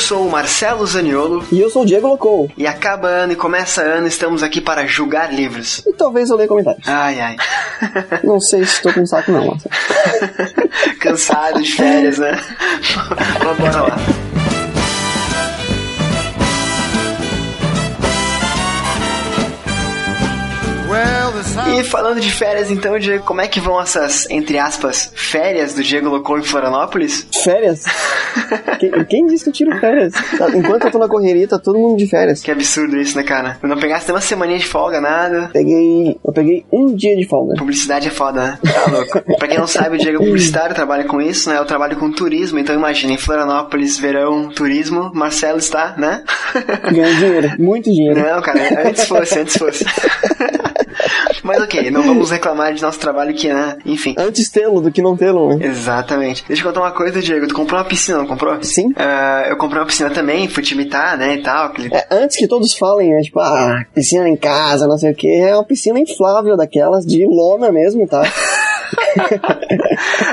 sou o Marcelo Zaniolo. E eu sou o Diego Locou. E acaba ano e começa ano, estamos aqui para julgar livros. E talvez eu leia comentários. Ai, ai. Não sei se estou com saco não, Marcelo. Cansado de férias, né? Mas bora lá. E falando de férias, então, Diego, como é que vão essas, entre aspas, férias do Diego Locou em Florianópolis? Férias? quem, quem disse que eu tiro férias? Enquanto eu tô na correria, tá todo mundo de férias. Que absurdo isso, né, cara? Eu não pegasse uma semaninha de folga, nada. Peguei. Eu peguei um dia de folga. Publicidade é foda, né? Tá louco. pra quem não sabe, o Diego é publicitário, trabalha com isso, né? Eu trabalho com turismo, então imagina, em Florianópolis, verão, turismo, Marcelo está, né? Ganhando dinheiro, muito dinheiro. Não, cara, antes fosse, antes fosse. Mas ok, não vamos reclamar de nosso trabalho que, né? Enfim. Antes tê-lo do que não tê-lo, né? Exatamente. Deixa eu contar uma coisa, Diego. Tu comprou uma piscina, não comprou? Sim. Uh, eu comprei uma piscina também, fui te imitar, né, e tal. Aquele... É, antes que todos falem, né, tipo, ah, piscina em casa, não sei o que, é uma piscina inflável daquelas de lona mesmo, tá?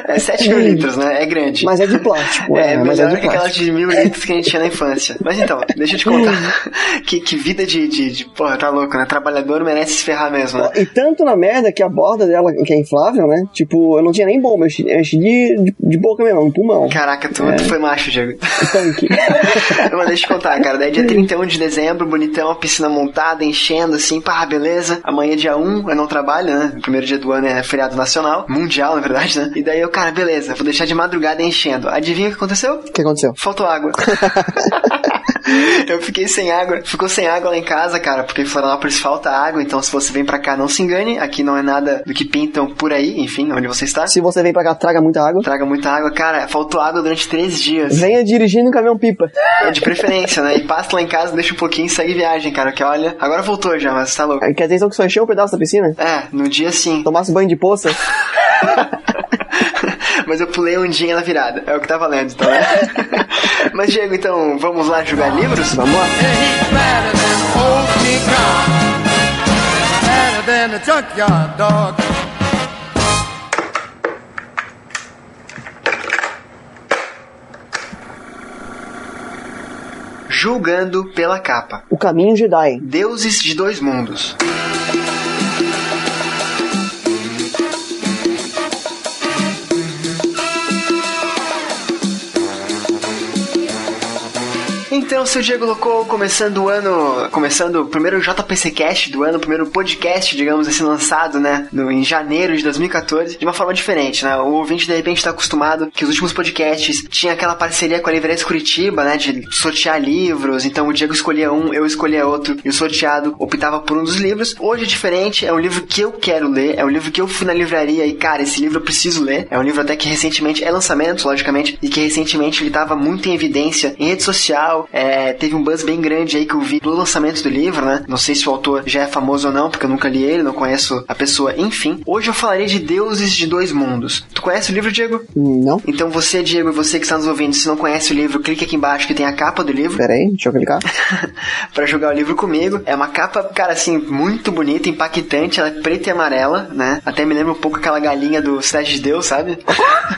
é 7 mil litros, né? É grande. Mas é de plástico. É, é mas melhor é de que aquela de mil litros que a gente tinha na infância. Mas então, deixa eu te contar. que, que vida de, de, de. Porra, tá louco, né? Trabalhador merece se ferrar mesmo, né? E tanto na merda que a borda dela, que é inflável, né? Tipo, eu não tinha nem bomba, eu enchi, de, de, de, boca mesmo, um pulmão. Caraca, tu, É. tu foi macho, Diego. Tanque. Mas deixa eu te contar, cara. Daí dia 31 de dezembro, bonitão, a piscina montada, enchendo assim, pá, beleza. Amanhã dia 1, eu não trabalho, né? O primeiro dia do ano é feriado nacional, mundial, na verdade, né? E daí eu, cara, beleza, vou deixar de madrugada enchendo. Adivinha o que aconteceu? O que aconteceu? Faltou água. Eu fiquei sem água. Ficou sem água lá em casa, cara, porque em Florianópolis falta água, então se você vem pra cá, não se engane. Aqui não é nada do que pintam por aí, enfim, onde você está. Se você vem pra cá, traga muita água. Traga muita água. Cara, faltou água durante três dias. Venha dirigindo um caminhão pipa. É de preferência, né? E passa lá em casa, deixa um pouquinho e segue viagem, cara. Que olha, agora voltou já, mas tá louco. Quer dizer então que só encheu um pedaço da piscina? É, no dia sim. Tomasse banho de poça? Mas eu pulei um dia na virada. É o que tá valendo, então, né? Mas, Diego, então, vamos lá jogar livros? Vamos lá. Julgando pela capa. O caminho Jedi. Deuses de dois mundos. Então, seu Diego Locou, começando o ano, começando o primeiro JPC Cast do ano, o primeiro podcast, digamos assim, lançado, né, no, em janeiro de 2014, de uma forma diferente, né? O ouvinte, de repente, tá acostumado que os últimos podcasts tinha aquela parceria com a Livraria Curitiba, né, de sortear livros, então o Diego escolhia um, eu escolhia outro, e o sorteado optava por um dos livros. Hoje é diferente, é um livro que eu quero ler, é um livro que eu fui na livraria e, cara, esse livro eu preciso ler. É um livro até que recentemente é lançamento, logicamente, e que recentemente ele tava muito em evidência em rede social, é, teve um buzz bem grande aí que eu vi do lançamento do livro, né? Não sei se o autor já é famoso ou não, porque eu nunca li ele, não conheço a pessoa, enfim. Hoje eu falarei de Deuses de Dois Mundos. Tu conhece o livro, Diego? Não? Então você, Diego, e você que está nos ouvindo, se não conhece o livro, clique aqui embaixo que tem a capa do livro. Pera aí, deixa eu clicar. pra jogar o livro comigo. É uma capa, cara, assim, muito bonita, impactante. Ela é preta e amarela, né? Até me lembra um pouco aquela galinha do Cidade de Deus, sabe?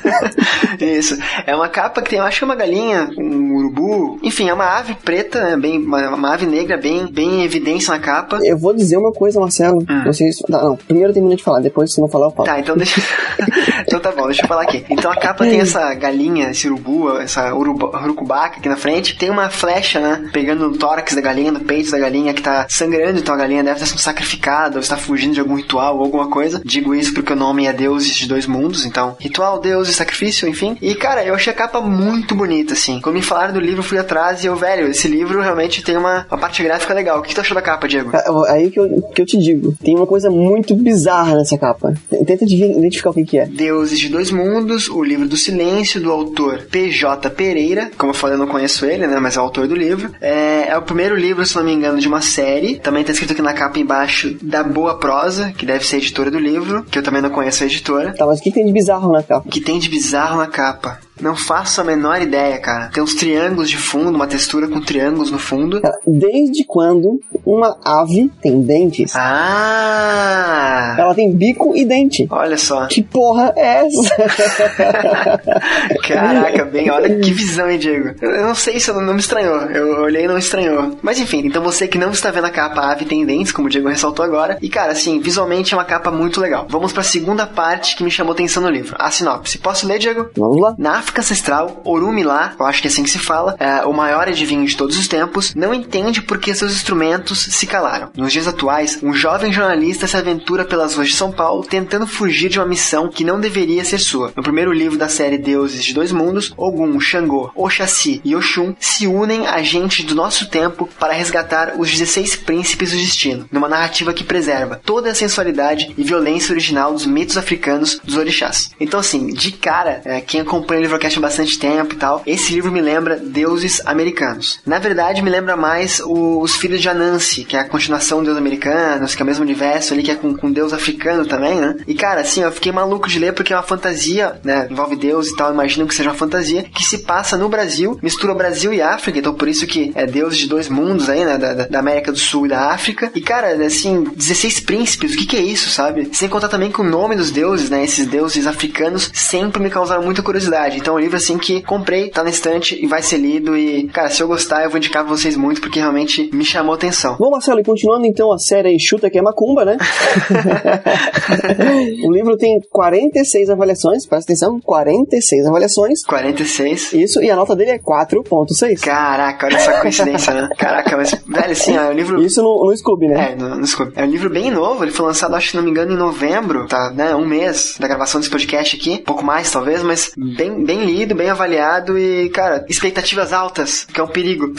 Isso. É uma capa que tem, eu acho que é uma galinha, um urubu. Enfim, é uma ave preta, né? Bem, uma, uma ave negra bem, bem em evidência na capa. Eu vou dizer uma coisa, Marcelo. Não sei se. Não, não, primeiro termina de falar, depois se não falar, eu falo. Tá, então deixa. então tá bom, deixa eu falar aqui. Então a capa tem essa galinha, esse urubu, essa uruba, urucubaca aqui na frente. Tem uma flecha, né? Pegando no tórax da galinha, no peito da galinha que tá sangrando. Então a galinha deve estar sendo sacrificada ou está fugindo de algum ritual ou alguma coisa. Digo isso porque o nome é Deuses de Dois Mundos. Então, ritual, deuses, sacrifício, enfim. E cara, eu achei a capa muito bonita, assim. Quando me falaram do livro, eu fui atrás e eu, velho, esse livro realmente tem uma, uma parte gráfica legal. O que tu achou da capa, Diego? Ah, Aí que eu, que eu te digo, tem uma coisa muito bizarra nessa capa. Tenta de- identificar o que, que é. Deuses de Dois Mundos, o livro do silêncio, do autor P.J. Pereira. Como eu falei, eu não conheço ele, né? Mas é o autor do livro. É, é o primeiro livro, se não me engano, de uma série. Também tá escrito aqui na capa embaixo da Boa Prosa, que deve ser a editora do livro, que eu também não conheço a editora. Tá, mas o que tem de bizarro na capa? O que tem de bizarro na capa? Não faço a menor ideia, cara. Tem uns triângulos de fundo, uma textura com triângulos no fundo. Cara, desde quando uma ave tem dentes. Ah! Ela tem bico e dente. Olha só. Que porra é essa? Caraca, bem, olha que visão, hein, Diego? Eu não sei se não, me estranhou. Eu olhei e não estranhou. Mas enfim, então você que não está vendo a capa, a ave tem dentes, como o Diego ressaltou agora. E cara, assim, visualmente é uma capa muito legal. Vamos pra segunda parte que me chamou atenção no livro. A sinopse. Posso ler, Diego? Vamos lá. Na África Ancestral, Orumilá, eu acho que é assim que se fala, é, o maior adivinho de todos os tempos, não entende por que seus instrumentos se calaram. Nos dias atuais, um jovem jornalista se aventura pelas ruas de São Paulo tentando fugir de uma missão que não deveria ser sua. No primeiro livro da série Deuses de Dois Mundos, Ogum, Xangô, Oxaci e Oxum se unem a gente do nosso tempo para resgatar os 16 príncipes do destino, numa narrativa que preserva toda a sensualidade e violência original dos mitos africanos dos orixás. Então, assim, de cara, é, quem acompanha o Livrocast há bastante tempo e tal, esse livro me lembra deuses americanos. Na verdade, me lembra mais o- os Filhos de Anansi, que é a continuação dos deuses americanos, que é o mesmo universo ali, que é com, com deus africano também, né? E, cara, assim, eu fiquei maluco de ler porque é uma fantasia, né? Envolve deus e tal, imagino que seja uma fantasia, que se passa no Brasil, mistura Brasil e África, então por isso que é deus de dois mundos aí, né? Da- da América do Sul e da África. E, cara, assim, 16 príncipes, o que que é isso, sabe? Sem contar também que o nome dos deuses, né? Esses deuses africanos sempre me causaram muita curiosidade. Então é um livro, assim, que comprei, tá na estante e vai ser lido. E, cara, se eu gostar, eu vou indicar pra vocês muito, porque realmente me chamou atenção. Bom, Marcelo, e continuando então a série Chuta que é Macumba, né? o livro tem 46 avaliações, presta atenção, 46 avaliações. 46. Isso, e a nota dele é 4.6. Caraca, olha essa coincidência, né? Caraca, mas, velho, assim, ó, é um livro. Isso no, no Scooby, né? É, no, no Scooby. É um livro bem novo, ele foi lançado, acho que não me engano, em novembro, tá, né? Um mês da gravação desse podcast aqui, pouco mais talvez, mas bem, bem lido, bem avaliado e, cara, expectativas altas, que é um perigo.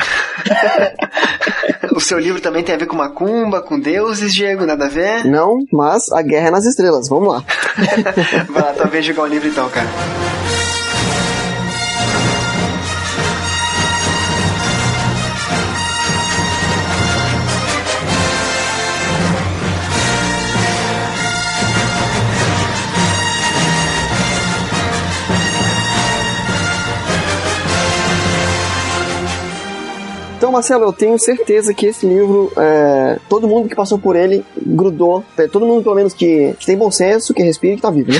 o seu livro também tem a ver com macumba, com deuses, Diego, nada a ver? Não, mas a guerra é nas estrelas, vamos lá. Vai lá, talvez jogar o livro então, cara. Então, Marcelo, eu tenho certeza que esse livro, é, todo mundo que passou por ele grudou, é, todo mundo pelo menos que, que tem bom senso, que respira e que tá vivo, né?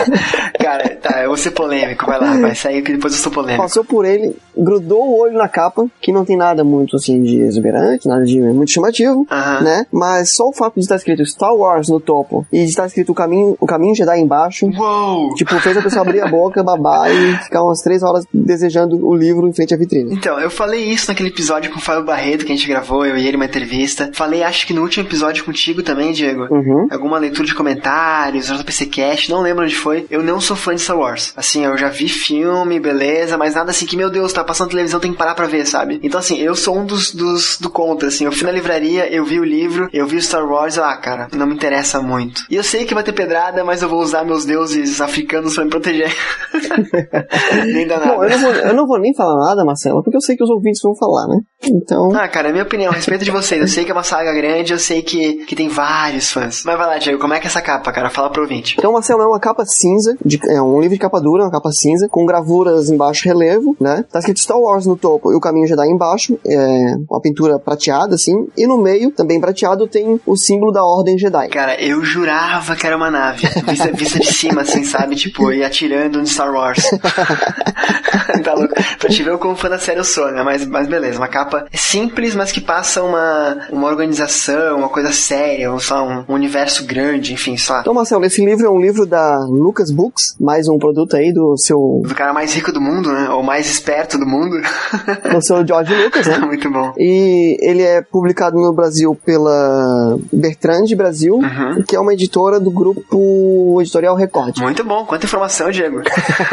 Cara, tá, eu vou ser polêmico, vai lá, vai sair que depois eu sou polêmico. Passou por ele, grudou o olho na capa, que não tem nada muito assim de exuberante, nada de muito chamativo, né? Mas só o fato de estar escrito Star Wars no topo e de estar escrito o caminho, o caminho Jedi embaixo, Uou! tipo, fez a pessoa abrir a boca, babar e ficar umas três horas desejando o livro em frente à vitrine. Então, eu falei isso naquele episódio com o Fábio Barreto que a gente gravou, eu e ele, uma entrevista. Falei, acho que no último episódio contigo também, Diego. Uhum. Alguma leitura de comentários, JPC Cast, não lembro onde foi. Eu não sou fã de Star Wars. Assim, eu já vi filme, beleza, mas nada assim que, meu Deus, tá passando televisão, tem que parar pra ver, sabe? Então, assim, eu sou um dos, dos do contra, assim. Eu fui na livraria, eu vi o livro, eu vi o Star Wars, ah, cara, não me interessa muito. E eu sei que vai ter pedrada, mas eu vou usar meus deuses africanos pra me proteger. Nem dá nada. Bom, eu não, vou, eu não vou nem falar nada, Marcelo, porque eu sei que os ouvintes vão falar, né? Então, Ah, cara, minha opinião, a respeito de vocês. Eu sei que é uma saga grande, eu sei que, que tem vários fãs. Mas vai lá, Diego, como é que é essa capa, cara? Fala pro ouvinte. Então, Marcelo, é uma capa cinza, de- é um livro de capa dura, uma capa cinza, com gravuras embaixo relevo, né? Tá escrito Star Wars no topo e o caminho Jedi embaixo, é uma pintura prateada, assim, e no meio, também prateado, tem o símbolo da Ordem Jedi. Cara, eu jurava que era uma nave. Vista, vista de cima, assim, sabe? Tipo, e atirando no Star Wars. tá louco? Pra te ver o como fã da série eu sou, né? Mas, mas beleza, uma capa simples, mas que passa uma, uma organização, uma coisa séria, ou só um, um universo grande, enfim, só. Então, Marcelo, esse livro é um livro da Lucas Books, mais um produto aí do seu, Do cara mais rico do mundo, né? Ou mais esperto do mundo. do seu George Lucas, né? Muito bom. E ele é publicado no Brasil pela Bertrand Brasil, Uhum. que é uma editora do grupo editorial Record. Muito bom, quanta informação, Diego.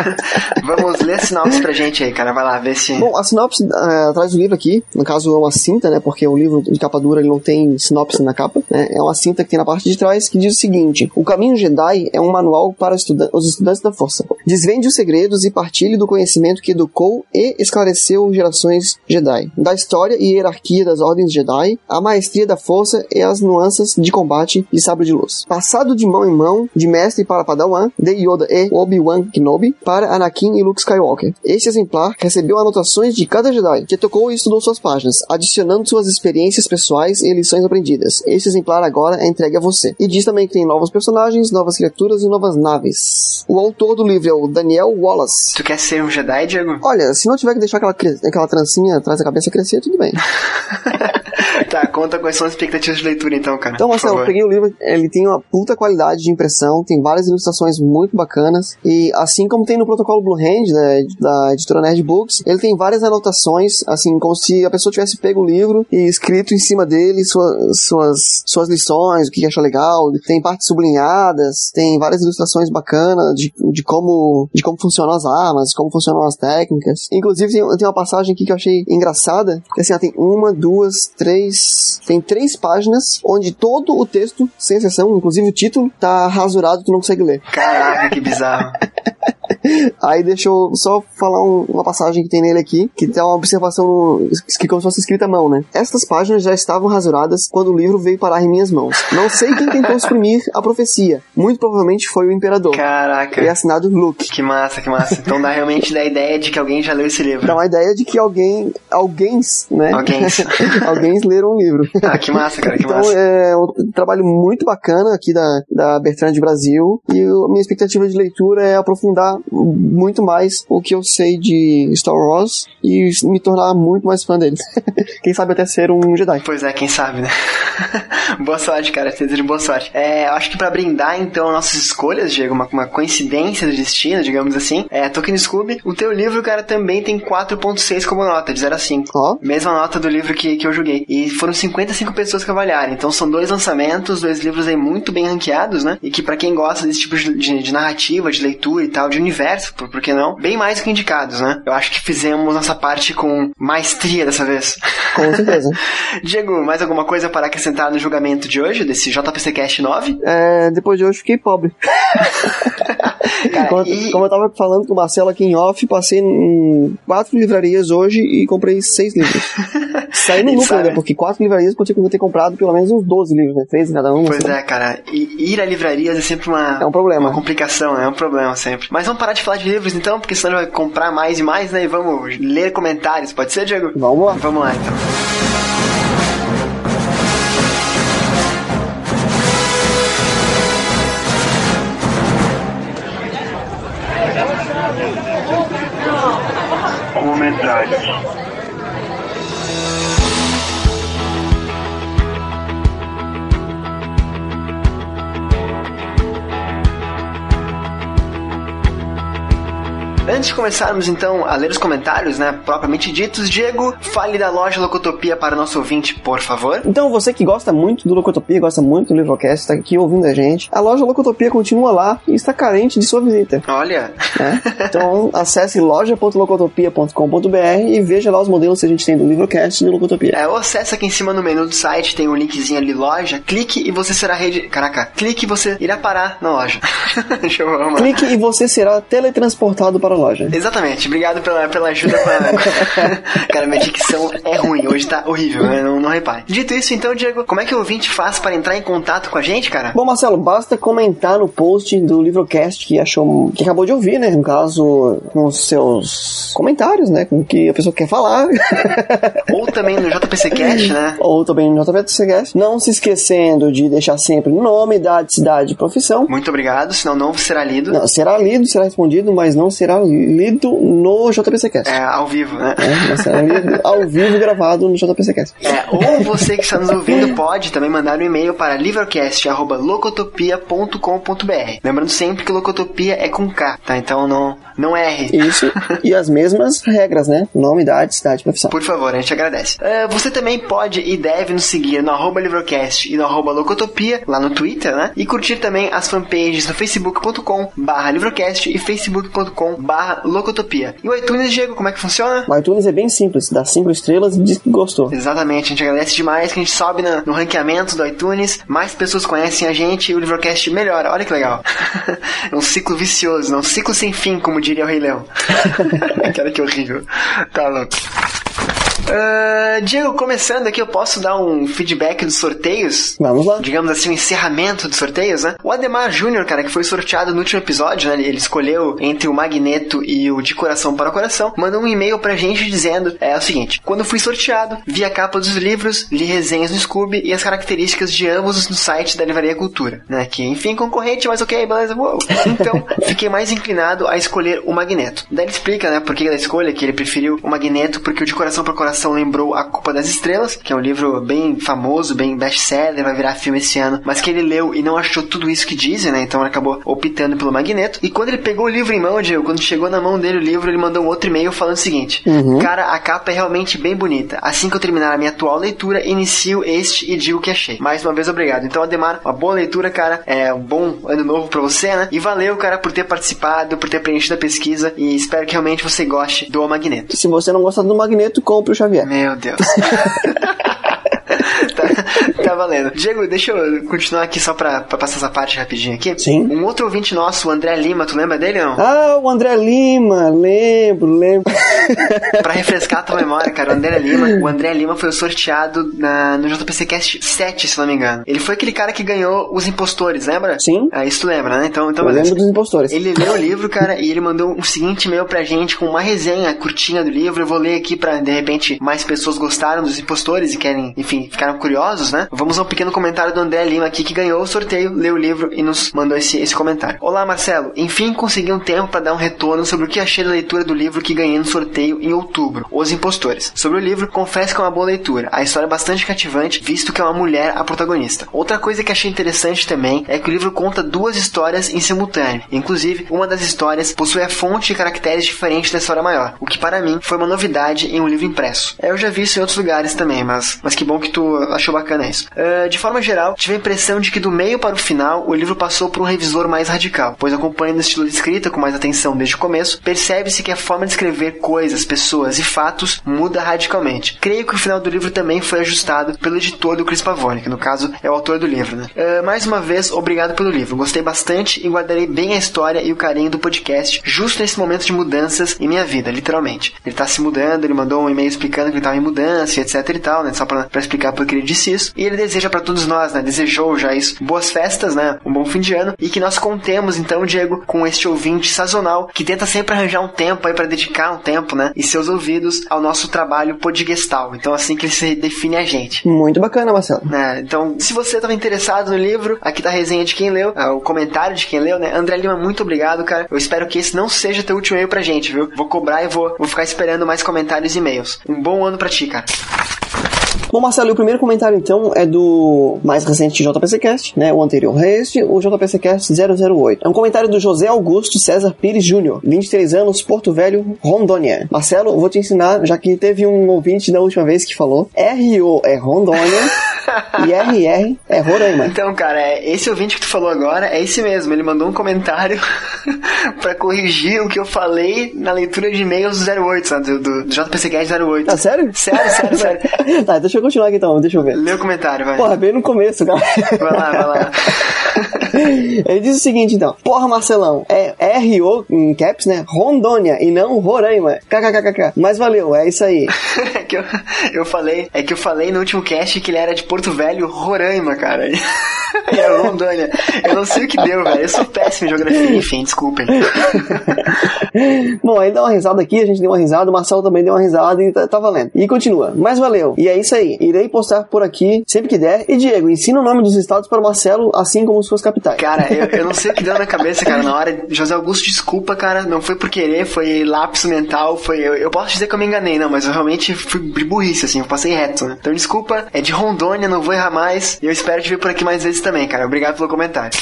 Vamos ler a sinopse pra gente aí, cara. Vai lá, ver se. Bom, a sinopse eh, atrás do livro aqui, no caso é uma cinta, né? Porque o livro de capa dura ele não tem sinopse na capa, né? É uma cinta que tem na parte de trás que diz o seguinte: O Caminho Jedi é um manual para estuda- os estudantes da Força. Desvende os segredos e partilhe do conhecimento que educou e esclareceu gerações Jedi. Da história e hierarquia das ordens Jedi, a maestria da Força e as nuances de combate de sabre de luz. Passado de mão em mão, de mestre para Padawan, de Yoda e Obi-Wan Kenobi, para Anakin e Luke Skywalker. Este exemplar recebeu anotações de cada Jedi, que tocou e estudou suas páginas, adicionando suas experiências pessoais e lições aprendidas. Esse exemplar agora é entregue a você. E diz também que tem novos personagens, novas criaturas e novas naves. O autor do livro é o Daniel Wallace. Tu quer ser um Jedi, Diego? Olha, se não tiver que deixar aquela, aquela trancinha atrás da cabeça crescer, tudo bem. tá, conta quais são as expectativas de leitura então, cara. Então, Marcelo, eu peguei o livro, ele tem uma puta qualidade de impressão, tem várias ilustrações muito bacanas, e assim como tem no protocolo Blue Hand, né, da editora Nerd Books, ele tem várias anotações, assim, como se a pessoa tivesse pego o livro e escrito em cima dele sua- suas, suas lições, o que acha legal, tem partes sublinhadas, tem várias ilustrações bacanas de, de como de como funcionam as armas, como funcionam as técnicas. Inclusive, tem, tem uma passagem aqui que eu achei engraçada, que assim, ó, tem uma, duas, três, tem três páginas onde todo o texto, sem exceção, inclusive o título, tá rasurado, tu não consegue ler. Caraca, que bizarro. Aí deixa eu só falar um- uma passagem que tem nele aqui, que tem uma observação que como se fosse escrita à mão, né? Estas páginas já estavam rasuradas quando o livro veio parar em minhas mãos. Não sei quem tentou suprimir a profecia. Muito provavelmente foi o imperador. Caraca. E assinado Luke. Que massa, que massa. Então dá realmente da ideia de que alguém já leu esse livro. Dá uma ideia de que alguém, alguém, né? Alguéns. alguém leram o livro. Ah, que massa, cara, que Então massa. é um trabalho muito bacana aqui da, da Bertrand de Brasil e a minha expectativa de leitura é aprofundar muito mais o que eu sei de Star Wars e me tornar muito mais fã deles. Quem sabe até ser um Jedi. Pois é, quem sabe, né? boa sorte, cara. Te desejo boa sorte. É, eu acho que pra brindar, então, nossas escolhas, Diego, uma, uma coincidência do destino, digamos assim, é, Tolkien Scooby, o teu livro, cara, também tem 4.6 como nota, de 0 a 5. Ó, Mesma nota do livro que, que eu joguei. E foram 55 pessoas que avaliaram. Então são dois lançamentos, dois livros aí muito bem ranqueados, né? E que pra quem gosta desse tipo de, de- de narrativa, de leitura e tal, de universo, por, por que não? Bem mais do que indicados, né? Eu acho que fizemos nossa parte com maestria dessa vez. com certeza. Diego, mais alguma coisa para acrescentar no julgamento de hoje, desse JPC Cast 9? É, depois de hoje fiquei pobre. Cara, como, e- como eu tava falando com o Marcelo aqui em off, passei em quatro livrarias hoje e comprei seis livros. Saí no lucro, né? Porque quatro livrarias eu ter comprado pelo menos uns 12 livros, né? Três cada um. Pois lá. é, cara. E ir a livrarias é sempre uma, É um problema. uma complicação, né? é um problema sempre. Mas vamos parar de falar de livros então, porque senão a gente vai comprar mais e mais, né? E vamos ler comentários. Pode ser, Diego? Vamos lá. Vamos lá então. Comentários. Antes de começarmos então a ler os comentários, né? Propriamente ditos, Diego, fale da loja Locotopia para o nosso ouvinte, por favor. Então, você que gosta muito do Locotopia, gosta muito do Livrocast, está aqui ouvindo a gente, a loja Locotopia continua lá e está carente de sua visita. Olha, né? Então, acesse loja.locotopia.com.br e veja lá os modelos que a gente tem do Livrocast e do Locotopia. é, ou acessa aqui em cima no menu do site, tem um linkzinho ali, loja, clique e você será rede. Caraca, clique e você irá parar na loja. Deixa eu. Clique e você será teletransportado para a loja. Exatamente, obrigado pela, pela ajuda. com a- Cara, minha dicção é ruim, hoje tá horrível, né? não, não repare. Dito isso, então, Diego, como é que o ouvinte faz para entrar em contato com a gente, cara? Bom, Marcelo, basta comentar no post do Livrocast que achou, que acabou de ouvir, né? No caso, com os seus comentários, né? Com o que a pessoa quer falar. Ou também no JPC Cast, né? Ou também no JVTCast. Não se esquecendo de deixar sempre nome, idade, cidade e profissão. Muito obrigado, senão não será lido. Não, será lido, será respondido, mas não será lido no JPCcast. É, ao vivo, né? É, lido ao vivo gravado no JPCcast. É, ou você que está nos ouvindo pode também mandar um e-mail para livercast.locotopia.com.br. Lembrando sempre que Locotopia é com K, tá? Então não, não erre. Isso, e as mesmas regras, né? Nome, idade, cidade, profissão. Por favor, a gente agradece. É, você também pode e deve nos seguir no arroba Livrocast e no arroba Locotopia, lá no Twitter, né? E curtir também as fanpages no facebook.com barra Livrocast e facebook.com barra Locotopia. E o iTunes, Diego, como é que funciona? O iTunes é bem simples, dá cinco estrelas e diz que gostou. Exatamente, a gente agradece demais que a gente sobe na- no ranqueamento do iTunes, mais pessoas conhecem a gente e o Livrocast melhora. Olha que legal. é um ciclo vicioso, né? um ciclo sem fim, como diria o Rei Leão. Cara, que horrível. Tá louco. Ah, Diego, começando aqui, eu posso dar um feedback dos sorteios? Vamos lá. Digamos assim, o encerramento dos sorteios, né? O Ademar Júnior, cara, que foi sorteado no último episódio, né? Ele escolheu entre o Magneto e o De Coração para Coração, mandou um e-mail pra gente dizendo é, o seguinte: Quando fui sorteado, vi a capa dos livros, li resenhas no Scooby e as características de ambos no site da Livraria Cultura, né? Que, enfim, concorrente, mas ok, beleza, uou. Então, fiquei mais inclinado a escolher o Magneto. Daí ele explica, né, por que da escolha, que ele preferiu o Magneto porque o De Coração para Coração lembrou A Culpa das Estrelas, que é um livro bem famoso, bem best-seller, vai virar filme esse ano, mas que ele leu e não achou tudo isso que dizem, né? Então ele acabou optando pelo Magneto. E quando ele pegou o livro em mão, Diego, quando chegou na mão dele o livro, ele mandou um outro e-mail falando o seguinte: Cara, a capa é realmente bem bonita. Assim que eu terminar a minha atual leitura, inicio este e digo o que achei. Mais uma vez, obrigado. Então, Ademar, uma boa leitura, cara. É um bom ano novo pra você, né? E valeu, cara, por ter participado, por ter preenchido a pesquisa. E espero que realmente você goste do Magneto. Se você não gosta do Magneto, compre o Xavier. Meu Deus. tá, valendo. Diego, deixa eu continuar aqui só pra, pra passar essa parte rapidinho aqui. Sim. Um outro ouvinte nosso, o André Lima, tu lembra dele não? Ah, o André Lima, lembro, lembro. Pra refrescar a tua memória, cara, o André Lima, o André Lima foi o sorteado na, no JPC Cast 7, se não me engano. Ele foi aquele cara que ganhou os impostores, lembra? Sim. Ah, isso tu lembra, né? Então, então Eu beleza. lembro dos impostores. Ele leu o livro, cara, e ele mandou um seguinte e-mail pra gente com uma resenha curtinha do livro. Eu vou ler aqui pra, de repente, mais pessoas gostaram dos impostores e querem, enfim, ficaram né? Vamos a um pequeno comentário do André Lima aqui, que ganhou o sorteio, leu o livro e nos mandou esse, esse comentário. Olá, Marcelo. Enfim, consegui um tempo pra dar um retorno sobre o que achei da leitura do livro que ganhei no sorteio em outubro, Os Impostores. Sobre o livro, confesso que é uma boa leitura. A história é bastante cativante, visto que é uma mulher a protagonista. Outra coisa que achei interessante também é que o livro conta duas histórias em simultâneo. Inclusive, uma das histórias possui a fonte e caracteres diferentes da história maior, o que para mim foi uma novidade em um livro impresso. É, Eu já vi isso em outros lugares também, mas, mas que bom que tu achou bacana isso. Ah, de forma geral, tive a impressão de que do meio para o final, o livro passou por um revisor mais radical, pois acompanhando o estilo de escrita com mais atenção desde o começo, percebe-se que a forma de escrever coisas, pessoas e fatos muda radicalmente. Creio que o final do livro também foi ajustado pelo editor do Chris Pavone, que no caso é o autor do livro, né? Ah, mais uma vez, obrigado pelo livro. Gostei bastante e guardarei bem a história e o carinho do podcast justo nesse momento de mudanças em minha vida, literalmente. Ele tá se mudando, ele mandou um e-mail explicando que ele tava em mudança, etc e tal, né? Só pra, pra explicar por que ele disse isso. E ele deseja pra todos nós, né? Desejou já isso. Boas festas, né? Um bom fim de ano. E que nós contemos, então, Diego, com este ouvinte sazonal que tenta sempre arranjar um tempo aí pra dedicar um tempo, né? E seus ouvidos ao nosso trabalho podgestal. Então, assim que ele se define a gente. Muito bacana, Marcelo. né? Então, se você estava interessado no livro, aqui tá a resenha de quem leu, ah, o comentário de quem leu, né? André Lima, muito obrigado, cara. Eu espero que esse não seja teu último e-mail pra gente, viu? Vou cobrar e vou, vou ficar esperando mais comentários e e-mails. Um bom ano pra ti, cara. Bom, Marcelo, o primeiro comentário então é do mais recente JPCcast, né? O anterior este, o JPCcast 008. É um comentário do José Augusto César Pires Júnior, 23 anos, Porto Velho, Rondônia. Marcelo, vou te ensinar, já que teve um ouvinte da última vez que falou RO é Rondônia e RR é Roraima. Então, cara, é, esse ouvinte que tu falou agora é esse mesmo. Ele mandou um comentário pra corrigir o que eu falei na leitura de e-mails do 08, sabe? Do, do, do JPCcast 08. Ah, sério? Sério, sério, sério. tá, deixa eu continuar aqui então, deixa eu ver. Lê o comentário, vai. Porra, bem no começo, cara. Vai lá, vai lá. Ele diz o seguinte, então. Porra, Marcelão, é R.O. em caps, né? Rondônia e não Roraima. KKKKK. Mas valeu, é isso aí. É que eu, eu falei, é que eu falei no último cast que ele era de Porto Velho, Roraima, cara. É Rondônia. Eu não sei o que deu, velho. Eu sou péssimo em geografia, enfim, desculpem. Bom, aí dá uma risada aqui, a gente deu uma risada, o Marcelo também deu uma risada e tá, tá valendo. E continua. Mas valeu. E é isso aí. Irei postar por aqui sempre que der. E Diego, ensina o nome dos estados para o Marcelo, assim como suas capitais. Cara, eu, eu não sei o que deu na cabeça, cara, na hora. José Augusto, desculpa, cara. Não foi por querer, foi lapso mental. Foi. Eu, eu posso dizer que eu me enganei, não, mas eu realmente fui burrice, assim, eu passei reto, né? Então desculpa, é de Rondônia, não vou errar mais. E eu espero te ver por aqui mais vezes também, cara. Obrigado pelo comentário.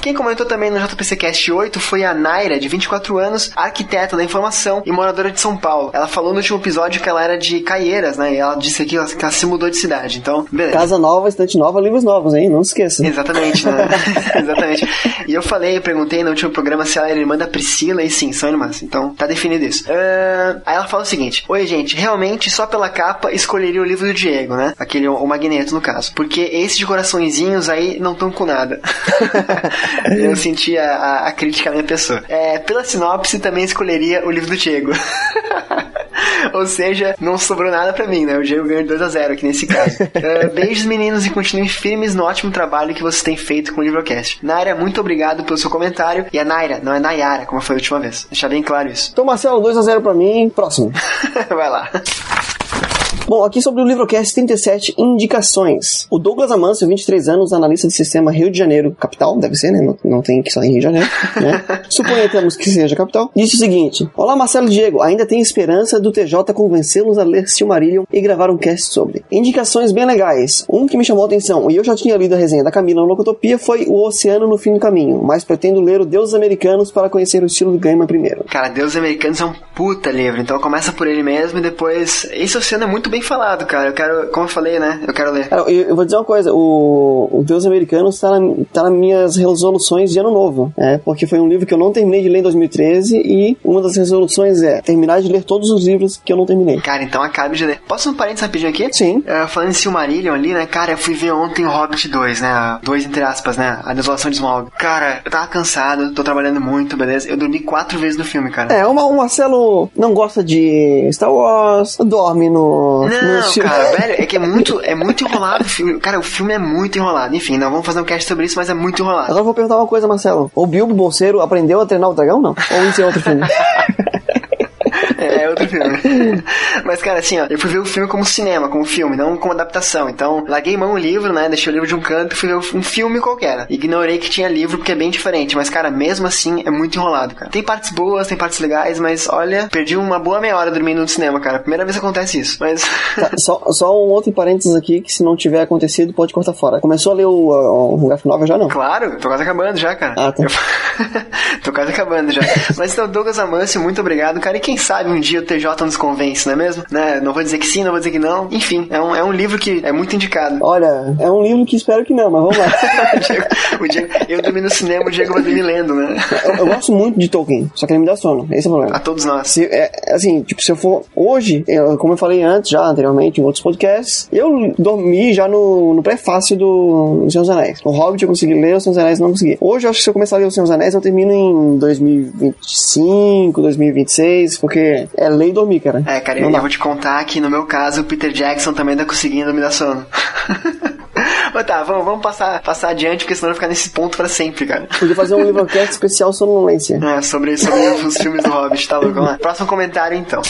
Quem comentou também no JPC Cast 8 foi a Naira, de 24 anos, arquiteta da informação e moradora de São Paulo. Ela falou no último episódio que ela era de Caieiras, né? E ela disse aqui que ela, que ela se mudou de cidade. Então, beleza. Casa nova, estante nova, livros novos, hein? Não se esqueça. Exatamente, né? Exatamente. E eu falei, perguntei no último programa se ela era irmã da Priscila, e sim, são irmãs. Então, tá definido isso. Ah, aí ela fala o seguinte: Oi, gente, realmente só pela capa escolheria o livro do Diego, né? Aquele, o Magneto, no caso. Porque esse de coraçõezinhos aí não tão com nada. eu senti a, a, a crítica à minha pessoa. É, pela sinopse, também escolheria o livro do Diego. Ou seja, não sobrou nada pra mim, né? O Diego ganhou 2x0 aqui nesse caso. Uh, beijos, meninos, e continuem firmes no ótimo trabalho que vocês têm feito com o Livrocast. Naira, muito obrigado pelo seu comentário. E a Naira, não é Nayara, como foi a última vez. Deixar bem claro isso. Então, Marcelo, 2x0 pra mim. Próximo. Vai lá. Bom, aqui sobre o Livrocast 37 indicações. O Douglas Amâncio, 23 anos, analista de sistema Rio de Janeiro, capital, deve ser, né? Não, não tem que sair em Rio de Janeiro, né? Suponhamos que seja capital. Disse o seguinte: Olá, Marcelo e Diego, ainda tem esperança do TJ convencê-los a ler Silmarillion e gravar um cast sobre. Indicações bem legais. Um que me chamou a atenção, e eu já tinha lido a resenha da Camila no Locotopia, foi O Oceano no Fim do Caminho, mas pretendo ler o Deuses Americanos para conhecer o estilo do Gaiman primeiro. Cara, Deus Americanos é um puta livro, então começa por ele mesmo e depois. Esse oceano é muito bem falado, cara. Eu quero, como eu falei, né? Eu quero ler. Cara, eu, eu vou dizer uma coisa, o, o Deus Americano está na, tá nas minhas resoluções de ano novo, né? Porque foi um livro que eu não terminei de ler em 2013 e uma das resoluções é terminar de ler todos os livros que eu não terminei. Cara, então acabe de ler. Posso um parênteses rapidinho aqui? Sim. Uh, falando em Silmarillion ali, né, cara, eu fui ver ontem o Hobbit 2, né? Dois entre aspas, né? A desolação de Smaug. Cara, eu tava cansado, tô trabalhando muito, beleza? Eu dormi quatro vezes no filme, cara. É, o Marcelo não gosta de Star Wars, dorme no. Não, no cara, velho, é que é muito, é muito enrolado o filme. Cara, o filme é muito enrolado. Enfim, não vamos fazer um cast sobre isso, mas é muito enrolado. Agora eu vou perguntar uma coisa, Marcelo. O Bilbo Bolseiro aprendeu a treinar o dragão, não? Ou isso é outro filme? É, é outro filme. Mas, cara, assim, ó, eu fui ver o filme como cinema, como filme, não como adaptação. Então, larguei mão o livro, né? Deixei o livro de um canto e fui ver um filme qualquer. Ignorei que tinha livro porque é bem diferente. Mas, cara, mesmo assim, é muito enrolado, cara. Tem partes boas, tem partes legais, mas olha, perdi uma boa meia hora dormindo no cinema, cara. Primeira vez que acontece isso. Mas. Tá, só, só um outro parênteses aqui que se não tiver acontecido, pode cortar fora. Começou a ler o, o, o Novel já não? Claro, tô quase acabando já, cara. Ah, tá. Eu- tô quase acabando já. Mas então, Douglas Amâncio, muito obrigado, cara. E quem sabe um dia o TJ nos convence, não é mesmo? Né? Não vou dizer que sim, não vou dizer que não. Enfim, é um, é um livro que é muito indicado. Olha, é um livro que espero que não, mas vamos lá. O Diego- o Diego- eu dormi no cinema, o Diego vai dormir lendo, né? eu, eu gosto muito de Tolkien, só que ele me dá sono. Esse é o problema. A todos nós. Se, é, assim, tipo, se eu for hoje, eu- como eu falei antes, já anteriormente, em outros podcasts, eu dormi já no, no prefácio do Senhor dos Anéis. O Hobbit eu consegui ler, o Senhor dos Anéis não consegui. Hoje eu acho que se eu começar a ler o Senhor dos Anéis, eu termino em 2025, 2026, porque é lei dormir, cara. É, cara, eu, eu vou te contar que no meu caso o Peter Jackson também tá conseguindo me dar sono. Mas tá, vamos, vamos passar, passar adiante, porque senão vai ficar nesse ponto pra sempre, cara. Podia fazer um livrocast especial sonolência. É, sobre, sobre os filmes do Hobbit, tá louco? Vamos lá. Próximo comentário, então.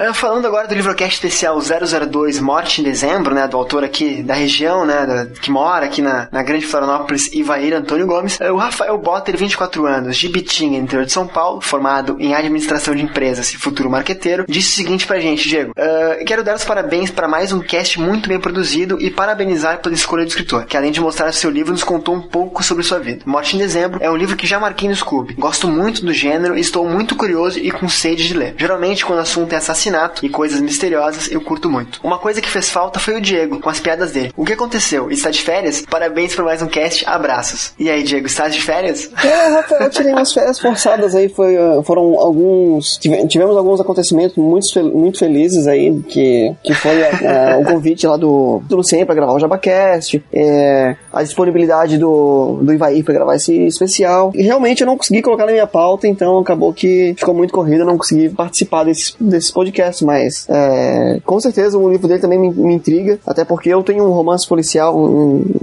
Ah, Falando agora do livrocast especial 002 Morte em Dezembro, né, do autor aqui da região, né, da- que mora aqui na, na Grande Florianópolis, Ivair Antônio Gomes, ah, o Rafael Botter, 24 anos, de Bitinga, interior de São Paulo, formado em administração de empresas e futuro marqueteiro, disse o seguinte pra gente, Diego, ah, quero dar os parabéns para mais um cast muito bem produzido e parabenizar pela escolha do escritor, que além de mostrar seu livro, nos contou um pouco sobre sua vida. Morte em Dezembro é um livro que já marquei no Scooby. Gosto muito do gênero e estou muito curioso e com sede de ler. Geralmente, quando o assunto é assassinato e coisas misteriosas, eu curto muito. Uma coisa que fez falta foi o Diego, com as piadas dele. O que aconteceu? Está de férias? Parabéns por mais um cast, abraços. E aí, Diego, estás de férias? É, eu tirei umas férias forçadas aí, foi, uh, foram alguns. tive- Tivemos alguns acontecimentos muito, muito felizes aí, que, que foi uh, o convite lá do, do Lucien pra gravar o JabaCast, é, a disponibilidade do, do Ivaí pra gravar esse especial. E realmente eu não consegui colocar na minha pauta, então acabou que ficou muito corrido, eu não consegui participar desse, desse podcast, mas é, com certeza o livro dele também me, me intriga, até porque eu tenho um romance policial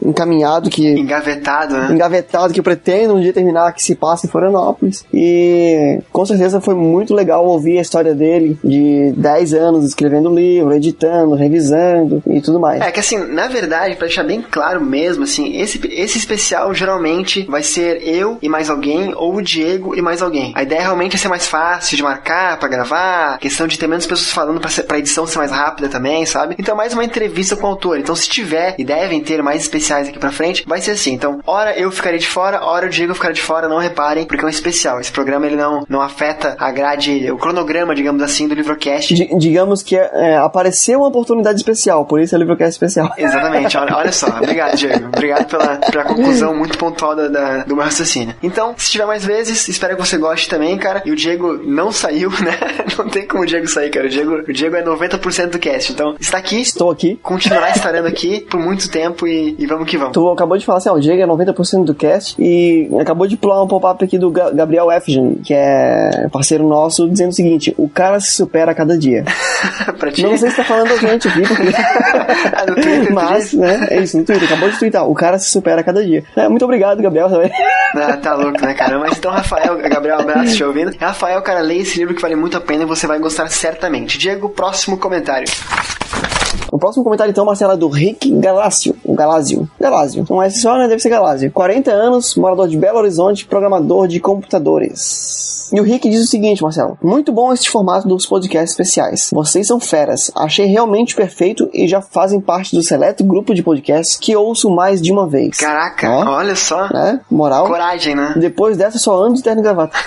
encaminhado que Engavetado, né? engavetado que eu pretendo um dia terminar que se passa em Florianópolis. E com certeza foi muito legal ouvir a história dele de 10 anos escrevendo livro, editando, revisando e tudo mais. É que assim, na verdade, pra deixar bem claro mesmo, assim, esse, esse especial geralmente vai ser eu e mais alguém, ou o Diego e mais alguém. A ideia realmente é ser mais fácil de marcar pra gravar, questão de ter menos pessoas falando pra, ser, pra edição ser mais rápida também, sabe? Então, mais uma entrevista com o autor. Então, se tiver, e devem ter mais especiais aqui pra frente, vai ser assim. Então, hora eu ficarei de fora, hora o Diego ficará de fora, não reparem, porque é um especial. Esse programa ele não, não afeta a grade, o cronograma, digamos assim, do Livrocast. Di- digamos que é, apareceu uma oportunidade especial, por isso é livrocast especial. Exatamente, olha, olha só. Obrigado, Diego. Obrigado pela, pela conclusão muito pontual da, da- do meu raciocínio. Então, se tiver mais vezes, espero que você goste também, cara. E o Diego não saiu, né? Não tem como o Diego sair. Falei, cara, o Diego, o Diego é 90% do cast. Então, está aqui, Estou aqui. continuará estarando aqui por muito tempo e, e vamos que vamos. Tu acabou de falar assim, ó, o Diego é 90% do cast e acabou de pular um pop-up aqui do Ga- Gabriel Efgen, que é parceiro nosso, dizendo o seguinte, o cara se supera a cada dia. Não sei se tá falando da gente aqui, porque... Ah, Twitter, Mas, né, é isso, no Twitter, acabou de twittar, o cara se supera a cada dia. É, muito obrigado, Gabriel, também. Ah, tá louco, né, cara? Mas então, Rafael, Gabriel, abraço, te ouvindo. Rafael, cara, leia esse livro que vale muito a pena e você vai gostar certamente. Diego, próximo comentário. O próximo comentário, então, Marcelo, é do Rick Galácio. O Galásio. Galásio. Não é esse só, né? Deve ser Galásio. 40 anos, morador de Belo Horizonte, programador de computadores. E o Rick diz o seguinte, Marcelo. Muito bom este formato dos podcasts especiais. Vocês são feras. Achei realmente perfeito e já fazem parte do seleto grupo de podcasts que ouço mais de uma vez. Caraca, Ó. olha só. Né? Moral. Coragem, né? Depois dessa, só ando de terno e gravata.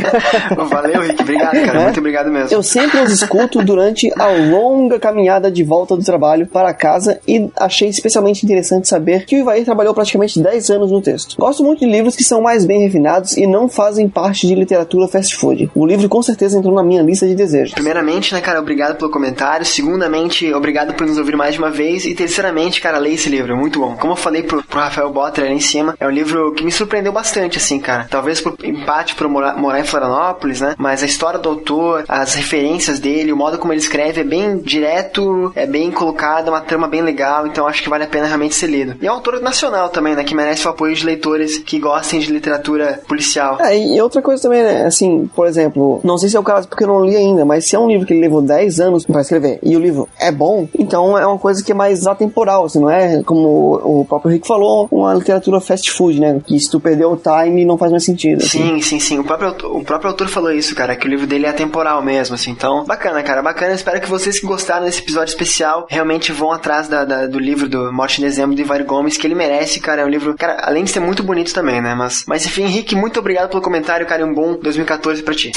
Valeu, Rick. Obrigado, cara. É? Muito obrigado mesmo. Eu sempre os escuto durante a longa caminhada de volta do trabalho para casa e achei especialmente interessante saber que o Ivair trabalhou praticamente 10 anos no texto. Gosto muito de livros que são mais bem refinados e não fazem parte de literatura fast food. O livro com certeza entrou na minha lista de desejos. Primeiramente, né, cara, obrigado pelo comentário. Segundamente, obrigado por nos ouvir mais de uma vez. E terceiramente, cara, leia esse livro, é muito bom. Como eu falei pro, pro Rafael Botter ali em cima, é um livro que me surpreendeu bastante, assim, cara. Talvez por empate por morar, morar em Florianópolis, né? Mas a história do autor, as referências dele, o modo como ele escreve é bem direto, é bem colocado, é uma trama bem legal, então acho que vale a pena realmente ser lido. E é um autor nacional também, né? Que merece o apoio de leitores que gostem de literatura policial. É, e outra coisa também, né? Assim, por exemplo, não sei se é o caso porque eu não li ainda, mas se é um livro que ele levou 10 anos pra escrever e o livro é bom, então é uma coisa que é mais atemporal, assim, não é como o próprio Rick falou, uma literatura fast food, né? Que se tu perdeu o time não faz mais sentido. assim. Sim, sim, sim. O próprio, autor- o próprio autor falou isso, cara, que o livro dele é atemporal mesmo, assim. Então, bacana, cara, bacana. Espero que vocês que gostaram desse episódio especial realmente vão atrás da, da- do livro do Morte em Dezembro do Ivar Gomes, que ele merece, cara. É um livro, cara, além de ser muito bonito também, né? Mas, mas enfim, Henrique, muito obrigado pelo comentário, cara, e um bom 2014 pra ti.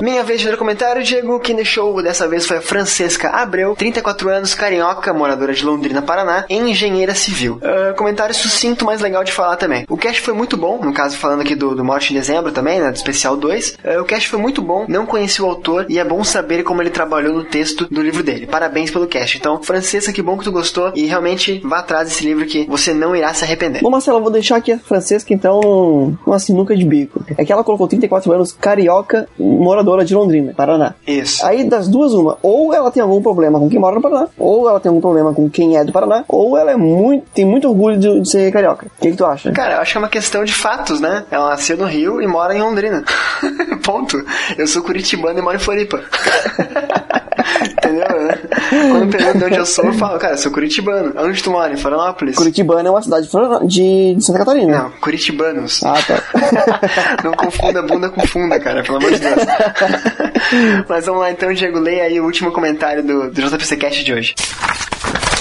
Minha vez de ler o comentário, Diego, quem deixou dessa vez foi a Francesca Abreu, 34 anos, carioca, moradora de Londrina, Paraná, engenheira civil. Ah, comentário sucinto, mas legal de falar também. O cast foi muito bom, no caso falando aqui do, do Morte em Dezembro também, né, do especial 2. Ah, o cast foi muito bom, não conheci o autor e é bom saber como ele trabalhou no texto do livro dele. Parabéns pelo cast. Então, Francesca, que bom que tu gostou e realmente vá atrás desse livro que você não irá se arrepender. Bom, Marcelo, eu vou deixar aqui a Francesca, então, uma sinuca de bico. É que ela colocou 34 anos, carioca, moradora de Londrina, Paraná. Isso. Aí, das duas, uma. Ou ela tem algum problema com quem mora no Paraná, ou ela tem algum problema com quem é do Paraná, ou ela é muito, tem muito orgulho de, de ser carioca. O que, que tu acha? Cara, eu acho que é uma questão de fatos, né? Ela nasceu no Rio e mora em Londrina. Ponto. Eu sou curitibano e moro em Floripa. Entendeu? né? Quando perguntam de onde eu sou, eu falo, cara, eu sou curitibano. Onde tu mora? Em Florianópolis? Curitibana é uma cidade de Santa Catarina. Não, curitibanos. Ah, tá. Não confunda bunda com funda, cara, pelo amor de Deus. Mas vamos lá então, Diego, leia aí o último comentário do, do JPC Cast de hoje.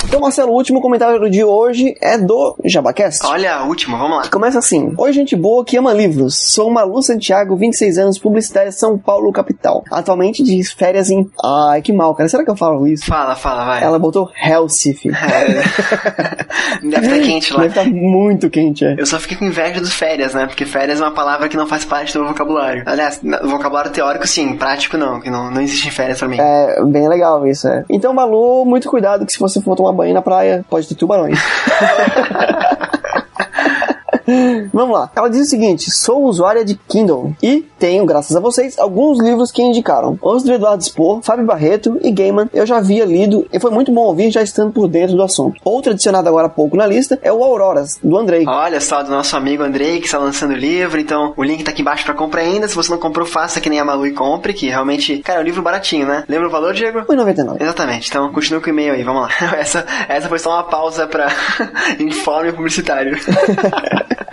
Então, Marcelo, o último comentário de hoje é do Jabacast. Olha, o último, vamos lá. Começa assim. Oi, gente boa que ama livros. Sou Malu Santiago, 26 anos, publicitária São Paulo, capital. Atualmente de férias em... Ai, que mal, cara. Será que eu falo isso? Fala, fala, vai. Ela botou Recife. É. Deve estar quente lá. Deve estar muito quente, é. Eu só fiquei com inveja dos férias, né? Porque férias é uma palavra que não faz parte do meu vocabulário. Aliás, vocabulário teórico sim, prático não, que não, não existe férias pra mim. É bem legal isso, é. Então, Malu, muito cuidado que se você for tomar banho na praia, pode ter tubarões. Vamos lá. Ela diz o seguinte: sou usuária de Kindle e tenho, graças a vocês, alguns livros que indicaram. Os do Eduardo Spor, Fábio Barreto e Gaiman eu já havia lido e foi muito bom ouvir já estando por dentro do assunto. Outro adicionado agora há pouco na lista é o Auroras, do Andrei. Olha só, do nosso amigo Andrei, que está lançando o livro, então o link tá aqui embaixo pra compra ainda. Se você não comprou, faça que nem a Malu e compre, que realmente, cara, é um livro baratinho, né? Lembra o valor, Diego? 1,99. Exatamente, então continua com o e-mail aí, vamos lá. Essa, essa foi só uma pausa pra informe publicitário.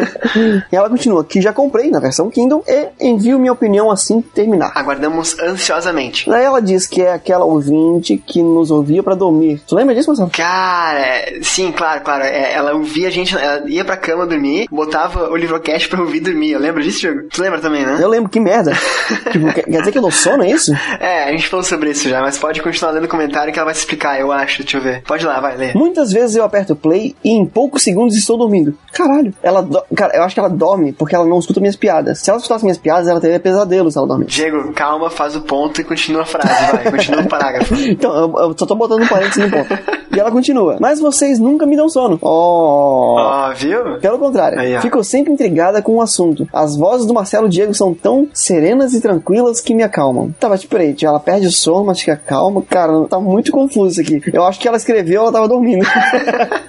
E ela continua que já comprei na versão Kindle e envio minha opinião assim que terminar. Aguardamos ansiosamente. Daí ela diz que é aquela ouvinte que nos ouvia pra dormir. Tu lembra disso, Marcelo? Cara, sim, claro, claro. é, ela ouvia a gente, ela ia pra cama dormir, botava o livrocast pra ouvir dormir. Eu lembro disso, Diego? Tu lembra também, né? Eu lembro, que merda. tipo, quer, dizer que eu dou sono, é isso? É, a gente falou sobre isso já, mas pode continuar lendo o comentário que ela vai se explicar, eu acho. Deixa eu ver. Pode ir lá, vai ler. Muitas vezes eu aperto play e em poucos segundos estou dormindo. Caralho. Ela, do- cara, eu acho que ela dorme porque ela não escuta minhas piadas. Se ela escutasse minhas piadas, ela teria pesadelos se ela dorme. Diego, calma, faz o ponto e continua a frase, vai. Continua o parágrafo. Então, eu, eu só tô botando um parênteses no ponto. E ela continua. Mas vocês nunca me dão sono. Oh. Ó, viu? Pelo contrário, Aí, ó. fico sempre intrigada com o assunto. As vozes do Marcelo e Diego são tão serenas e tranquilas que me acalmam. Tá, mas peraí, tia, ela perde o sono, mas fica calma. Cara, tá muito confuso isso aqui. Eu acho que ela escreveu, ela tava dormindo.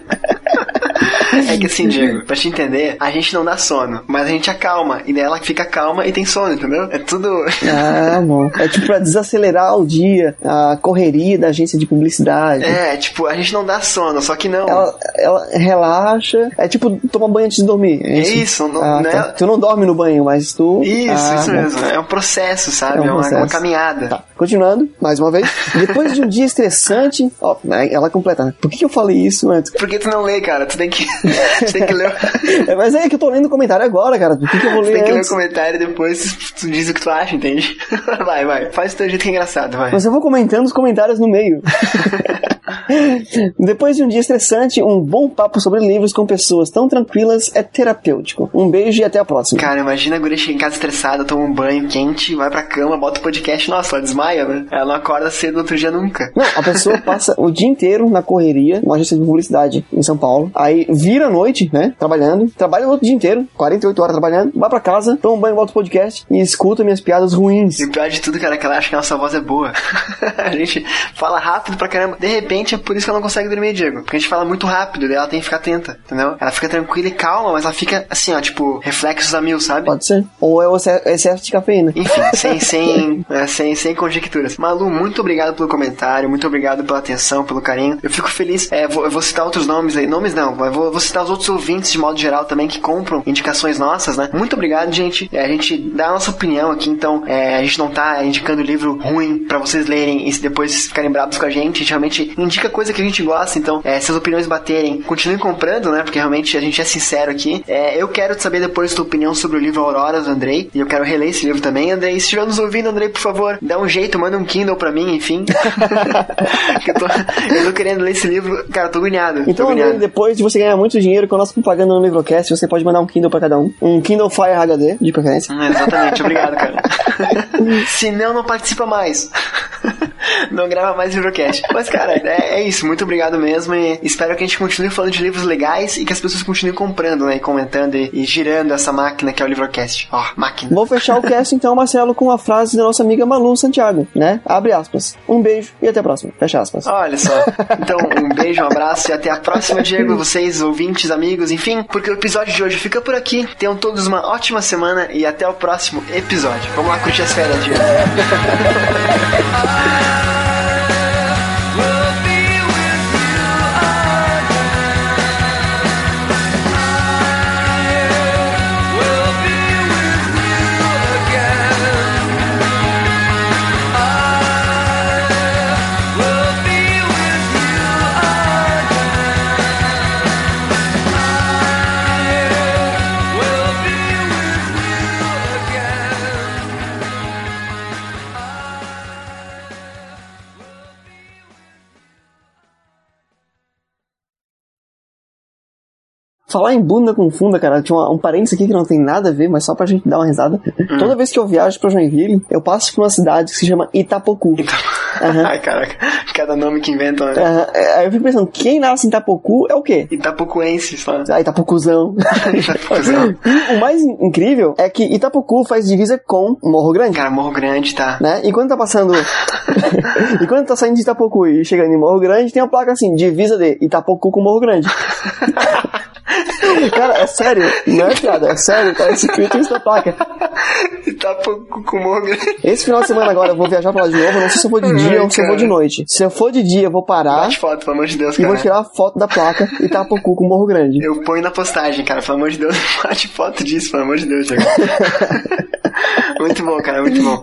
É que assim, Diego, pra te entender, a gente não dá sono, mas a gente acalma. E daí ela fica calma e tem sono, entendeu? É tudo. ah, bom. É tipo pra desacelerar o dia, a correria da agência de publicidade. É, tipo, a gente não dá sono, só que não. Ela, ela relaxa. É tipo tomar banho antes de dormir. É isso, não, Ah, tá. é. Tu não dorme no banho, mas tu. Isso, Ah, isso bom. mesmo. É um processo, sabe? É um É, uma, processo. uma caminhada. Tá, continuando, mais uma vez. Depois de um dia estressante. Ó, né, ela completa, né? Por que eu falei isso antes? Por que tu não lê, cara? Tu tem que. tu tem que ler. É, mas é que eu tô lendo o comentário agora, cara. Por que, que eu vou Tu tem ler que ler o antes? comentário e depois tu diz o que tu acha, entende? vai, vai. Faz o teu jeito que é engraçado, vai. Mas eu vou comentando os comentários no meio. Depois de um dia estressante, um bom papo sobre livros com pessoas tão tranquilas é terapêutico. Um beijo e até a próxima. Cara, imagina a guria chega em casa estressada, toma um banho quente, vai pra cama, bota o podcast, nossa, ela desmaia, né? Ela não acorda cedo outro dia nunca. Não, a pessoa passa o dia inteiro na correria, numa agência de publicidade em São Paulo. Aí vira a noite, né? Trabalhando. Trabalha o outro dia inteiro, 48 horas trabalhando. Vai pra casa, toma um banho, volta o podcast e escuta minhas piadas ruins. E o pior de tudo, cara, é que ela acha que a nossa voz é boa. a gente fala rápido pra caramba. De repente, é por isso que ela não consegue dormir, Diego. Porque a gente fala muito rápido, daí ela tem que ficar atenta, entendeu? Ela fica tranquila e calma, mas ela fica assim, ó, tipo, reflexos a mil, sabe? Pode ser. Ou é o exce- excesso de cafeína. Enfim, sem, sem, é, sem, sem conjecturas. Malu, muito obrigado pelo comentário, muito obrigado pela atenção, pelo carinho. Eu fico feliz. É, vou, eu vou citar outros nomes aí. Nomes não, eu vou, vou citar os outros ouvintes de modo geral também que compram indicações nossas, né? Muito obrigado, gente. É, a gente dá a nossa opinião aqui, então é, a gente não tá indicando livro ruim pra vocês lerem e se depois ficarem bravos com a gente. A gente realmente indica coisa que a gente gosta, então é, se as opiniões baterem, continuem comprando, né? Porque realmente a gente é sincero aqui. É, eu quero saber depois tua opinião sobre o livro Auroras do Andrei. E eu quero reler esse livro também, Andrei. Se estiver nos ouvindo, Andrei, por favor, dá um jeito, manda um Kindle pra mim, enfim. Eu, tô, eu tô querendo ler esse livro. Cara, eu tô agoniado. Então, tô agoniado. depois de você ganhar muito dinheiro com a nossa propaganda no Livrocast, você pode mandar um Kindle pra cada um. Um Kindle Fire HD, de preferência. Hum, Exatamente, obrigado, cara. Se não, não participa mais. Não grava mais Livrocast. Mas, cara, é, é isso. Muito obrigado mesmo. E espero que a gente continue falando de livros legais e que as pessoas continuem comprando, né? E comentando e, e girando essa máquina que é o Livrocast. Ó, máquina. Vou fechar o cast então, Marcelo, com uma frase da nossa amiga Malu Santiago, né? Abre aspas. Um beijo e até a próxima. Fecha aspas. Olha só. Então, um beijo, um abraço e até a próxima, Diego. Vocês, ouvintes, amigos, enfim. Porque o episódio de hoje fica por aqui. Tenham todos uma ótima semana e até o próximo episódio. Vamos lá curtir as férias, Diego. Falar em bunda com funda, cara, tinha um parênteses aqui que não tem nada a ver, mas só pra gente dar uma risada. Hum. Toda vez que eu viajo pra Joinville, eu passo por uma cidade que se chama Itapocu. Aham. Ai, caraca. Cada nome que inventam, né? É, Aí eu fico pensando, quem nasce em Itapocu é o quê? Itapucuense, só. Ah. Itapucuzão. e o mais in- incrível é que Itapocu faz divisa com Morro Grande. Cara, Morro Grande, tá? Né? E quando tá passando. e quando tá saindo de Itapocu e chegando em Morro Grande, tem uma placa assim: divisa de Itapocu com Morro Grande. Cara, é sério, não é piada, é sério, tá escrito isso na placa. Itapucu com Morro Grande. Esse final de semana agora eu vou viajar pra lá de novo, não sei se eu vou de dia ou se eu vou de noite. Se eu for de dia, eu vou parar Bate foto, pelo amor de Deus, e vou cara. tirar a foto da placa Itapocu com Morro Grande. Eu ponho na postagem, cara. Pelo amor de Deus, bate foto disso, pelo amor de Deus, Diego. muito bom, cara, muito bom.